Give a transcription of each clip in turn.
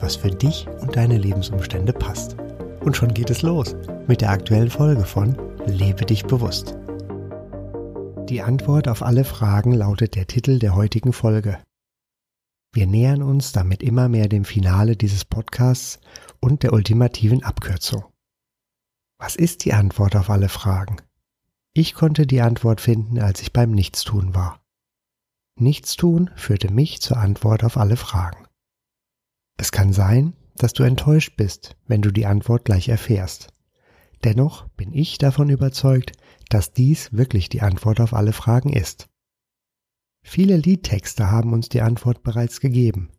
was für dich und deine Lebensumstände passt. Und schon geht es los mit der aktuellen Folge von Lebe dich bewusst. Die Antwort auf alle Fragen lautet der Titel der heutigen Folge. Wir nähern uns damit immer mehr dem Finale dieses Podcasts und der ultimativen Abkürzung. Was ist die Antwort auf alle Fragen? Ich konnte die Antwort finden, als ich beim Nichtstun war. Nichtstun führte mich zur Antwort auf alle Fragen. Es kann sein, dass du enttäuscht bist, wenn du die Antwort gleich erfährst. Dennoch bin ich davon überzeugt, dass dies wirklich die Antwort auf alle Fragen ist. Viele Liedtexte haben uns die Antwort bereits gegeben.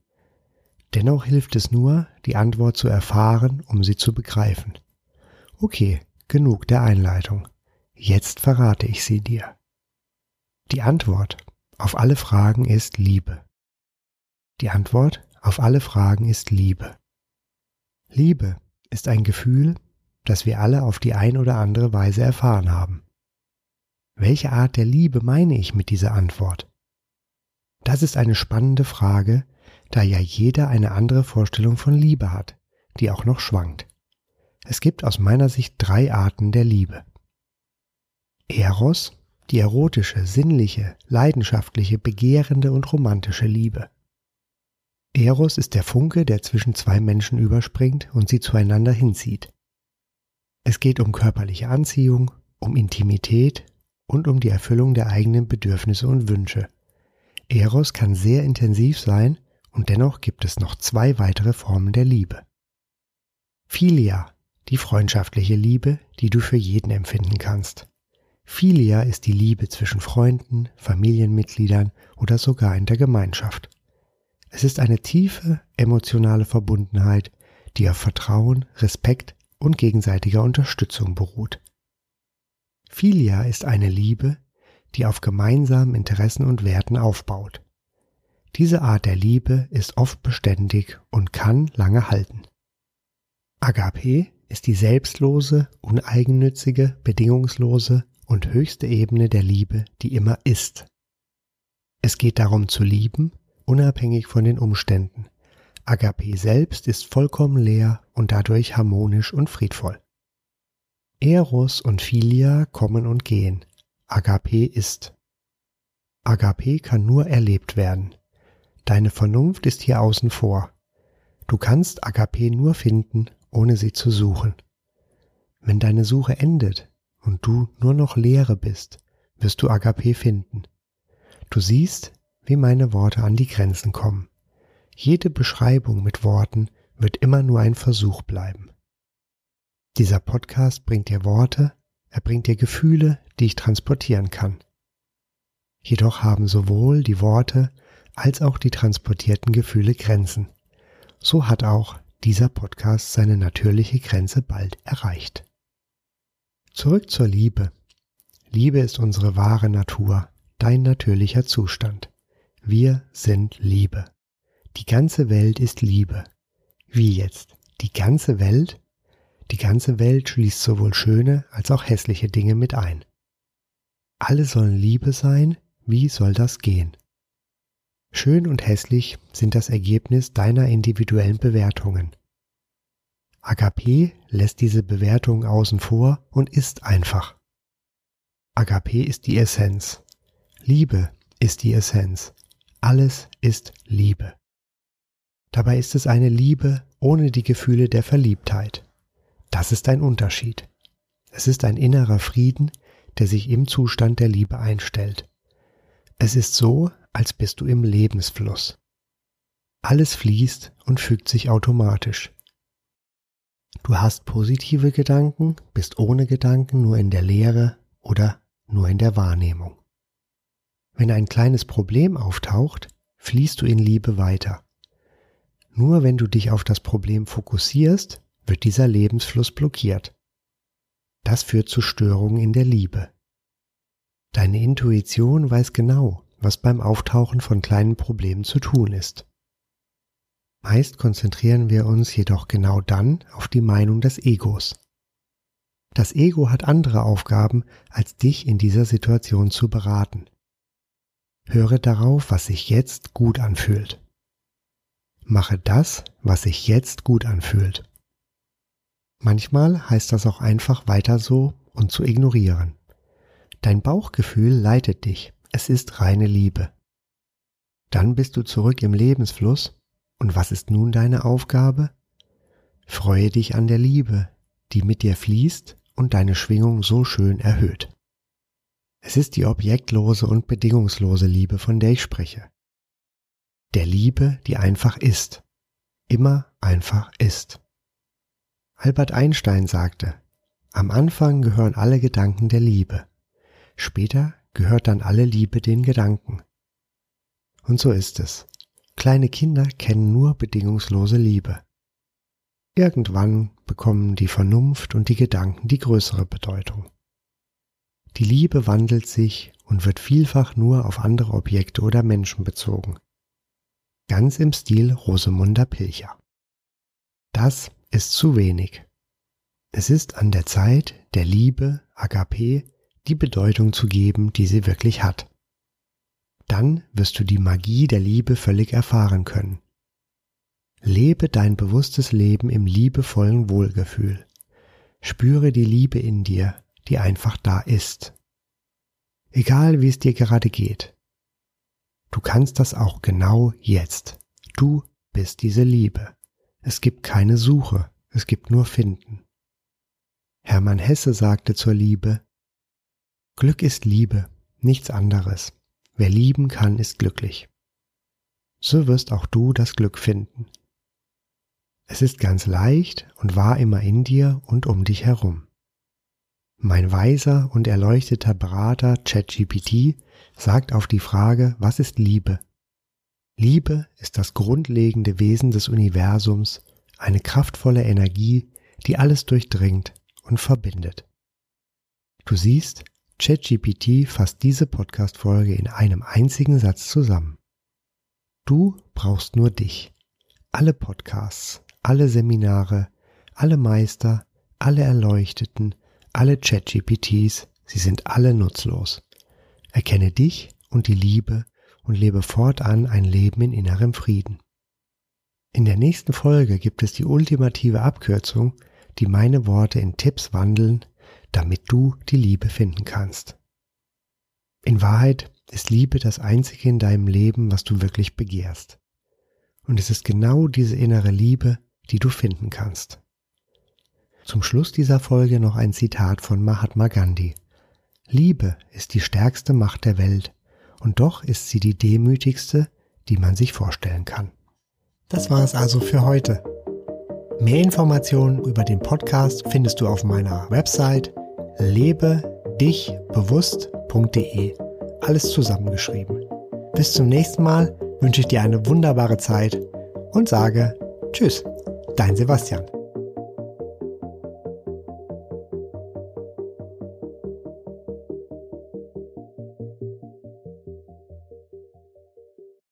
Dennoch hilft es nur, die Antwort zu erfahren, um sie zu begreifen. Okay, genug der Einleitung. Jetzt verrate ich sie dir. Die Antwort auf alle Fragen ist Liebe. Die Antwort auf alle Fragen ist Liebe. Liebe ist ein Gefühl, das wir alle auf die ein oder andere Weise erfahren haben. Welche Art der Liebe meine ich mit dieser Antwort? Das ist eine spannende Frage, da ja jeder eine andere Vorstellung von Liebe hat, die auch noch schwankt. Es gibt aus meiner Sicht drei Arten der Liebe. Eros, die erotische, sinnliche, leidenschaftliche, begehrende und romantische Liebe. Eros ist der Funke, der zwischen zwei Menschen überspringt und sie zueinander hinzieht. Es geht um körperliche Anziehung, um Intimität und um die Erfüllung der eigenen Bedürfnisse und Wünsche. Eros kann sehr intensiv sein und dennoch gibt es noch zwei weitere Formen der Liebe. Philia, die freundschaftliche Liebe, die du für jeden empfinden kannst. Philia ist die Liebe zwischen Freunden, Familienmitgliedern oder sogar in der Gemeinschaft. Es ist eine tiefe emotionale Verbundenheit, die auf Vertrauen, Respekt und gegenseitiger Unterstützung beruht. Philia ist eine Liebe, die auf gemeinsamen Interessen und Werten aufbaut. Diese Art der Liebe ist oft beständig und kann lange halten. Agape ist die selbstlose, uneigennützige, bedingungslose und höchste Ebene der Liebe, die immer ist. Es geht darum zu lieben, unabhängig von den Umständen. Agape selbst ist vollkommen leer und dadurch harmonisch und friedvoll. Eros und Philia kommen und gehen. Agape ist. Agape kann nur erlebt werden. Deine Vernunft ist hier außen vor. Du kannst Agape nur finden, ohne sie zu suchen. Wenn deine Suche endet und du nur noch Leere bist, wirst du Agape finden. Du siehst, wie meine Worte an die Grenzen kommen. Jede Beschreibung mit Worten wird immer nur ein Versuch bleiben. Dieser Podcast bringt dir Worte, er bringt dir Gefühle, die ich transportieren kann. Jedoch haben sowohl die Worte als auch die transportierten Gefühle Grenzen. So hat auch dieser Podcast seine natürliche Grenze bald erreicht. Zurück zur Liebe. Liebe ist unsere wahre Natur, dein natürlicher Zustand. Wir sind Liebe. Die ganze Welt ist Liebe. Wie jetzt? Die ganze Welt? Die ganze Welt schließt sowohl schöne als auch hässliche Dinge mit ein. Alle sollen Liebe sein, wie soll das gehen? Schön und hässlich sind das Ergebnis deiner individuellen Bewertungen. Agape lässt diese Bewertung außen vor und ist einfach. Agape ist die Essenz. Liebe ist die Essenz. Alles ist Liebe. Dabei ist es eine Liebe ohne die Gefühle der Verliebtheit. Das ist ein Unterschied. Es ist ein innerer Frieden, der sich im Zustand der Liebe einstellt. Es ist so, als bist du im Lebensfluss. Alles fließt und fügt sich automatisch. Du hast positive Gedanken, bist ohne Gedanken nur in der Lehre oder nur in der Wahrnehmung. Wenn ein kleines Problem auftaucht, fließt du in Liebe weiter. Nur wenn du dich auf das Problem fokussierst, wird dieser Lebensfluss blockiert. Das führt zu Störungen in der Liebe. Deine Intuition weiß genau, was beim Auftauchen von kleinen Problemen zu tun ist. Meist konzentrieren wir uns jedoch genau dann auf die Meinung des Egos. Das Ego hat andere Aufgaben, als dich in dieser Situation zu beraten. Höre darauf, was sich jetzt gut anfühlt. Mache das, was sich jetzt gut anfühlt. Manchmal heißt das auch einfach weiter so und zu ignorieren. Dein Bauchgefühl leitet dich, es ist reine Liebe. Dann bist du zurück im Lebensfluss und was ist nun deine Aufgabe? Freue dich an der Liebe, die mit dir fließt und deine Schwingung so schön erhöht. Es ist die objektlose und bedingungslose Liebe, von der ich spreche. Der Liebe, die einfach ist, immer einfach ist. Albert Einstein sagte, am Anfang gehören alle Gedanken der Liebe, später gehört dann alle Liebe den Gedanken. Und so ist es. Kleine Kinder kennen nur bedingungslose Liebe. Irgendwann bekommen die Vernunft und die Gedanken die größere Bedeutung. Die Liebe wandelt sich und wird vielfach nur auf andere Objekte oder Menschen bezogen. Ganz im Stil Rosemunda Pilcher. Das ist zu wenig. Es ist an der Zeit, der Liebe, Agape, die Bedeutung zu geben, die sie wirklich hat. Dann wirst du die Magie der Liebe völlig erfahren können. Lebe dein bewusstes Leben im liebevollen Wohlgefühl. Spüre die Liebe in dir, die einfach da ist. Egal wie es dir gerade geht. Du kannst das auch genau jetzt. Du bist diese Liebe. Es gibt keine Suche, es gibt nur Finden. Hermann Hesse sagte zur Liebe, Glück ist Liebe, nichts anderes. Wer lieben kann, ist glücklich. So wirst auch du das Glück finden. Es ist ganz leicht und war immer in dir und um dich herum. Mein weiser und erleuchteter Berater ChatGPT sagt auf die Frage, was ist Liebe? Liebe ist das grundlegende Wesen des Universums, eine kraftvolle Energie, die alles durchdringt und verbindet. Du siehst, ChatGPT fasst diese Podcast-Folge in einem einzigen Satz zusammen. Du brauchst nur dich. Alle Podcasts, alle Seminare, alle Meister, alle Erleuchteten, alle ChatGPTs, sie sind alle nutzlos. Erkenne dich und die Liebe und lebe fortan ein Leben in innerem Frieden. In der nächsten Folge gibt es die ultimative Abkürzung, die meine Worte in Tipps wandeln, damit du die Liebe finden kannst. In Wahrheit ist Liebe das Einzige in deinem Leben, was du wirklich begehrst. Und es ist genau diese innere Liebe, die du finden kannst. Zum Schluss dieser Folge noch ein Zitat von Mahatma Gandhi. Liebe ist die stärkste Macht der Welt, und doch ist sie die demütigste, die man sich vorstellen kann. Das war es also für heute. Mehr Informationen über den Podcast findest du auf meiner Website lebedichbewusst.de. Alles zusammengeschrieben. Bis zum nächsten Mal wünsche ich dir eine wunderbare Zeit und sage Tschüss, dein Sebastian.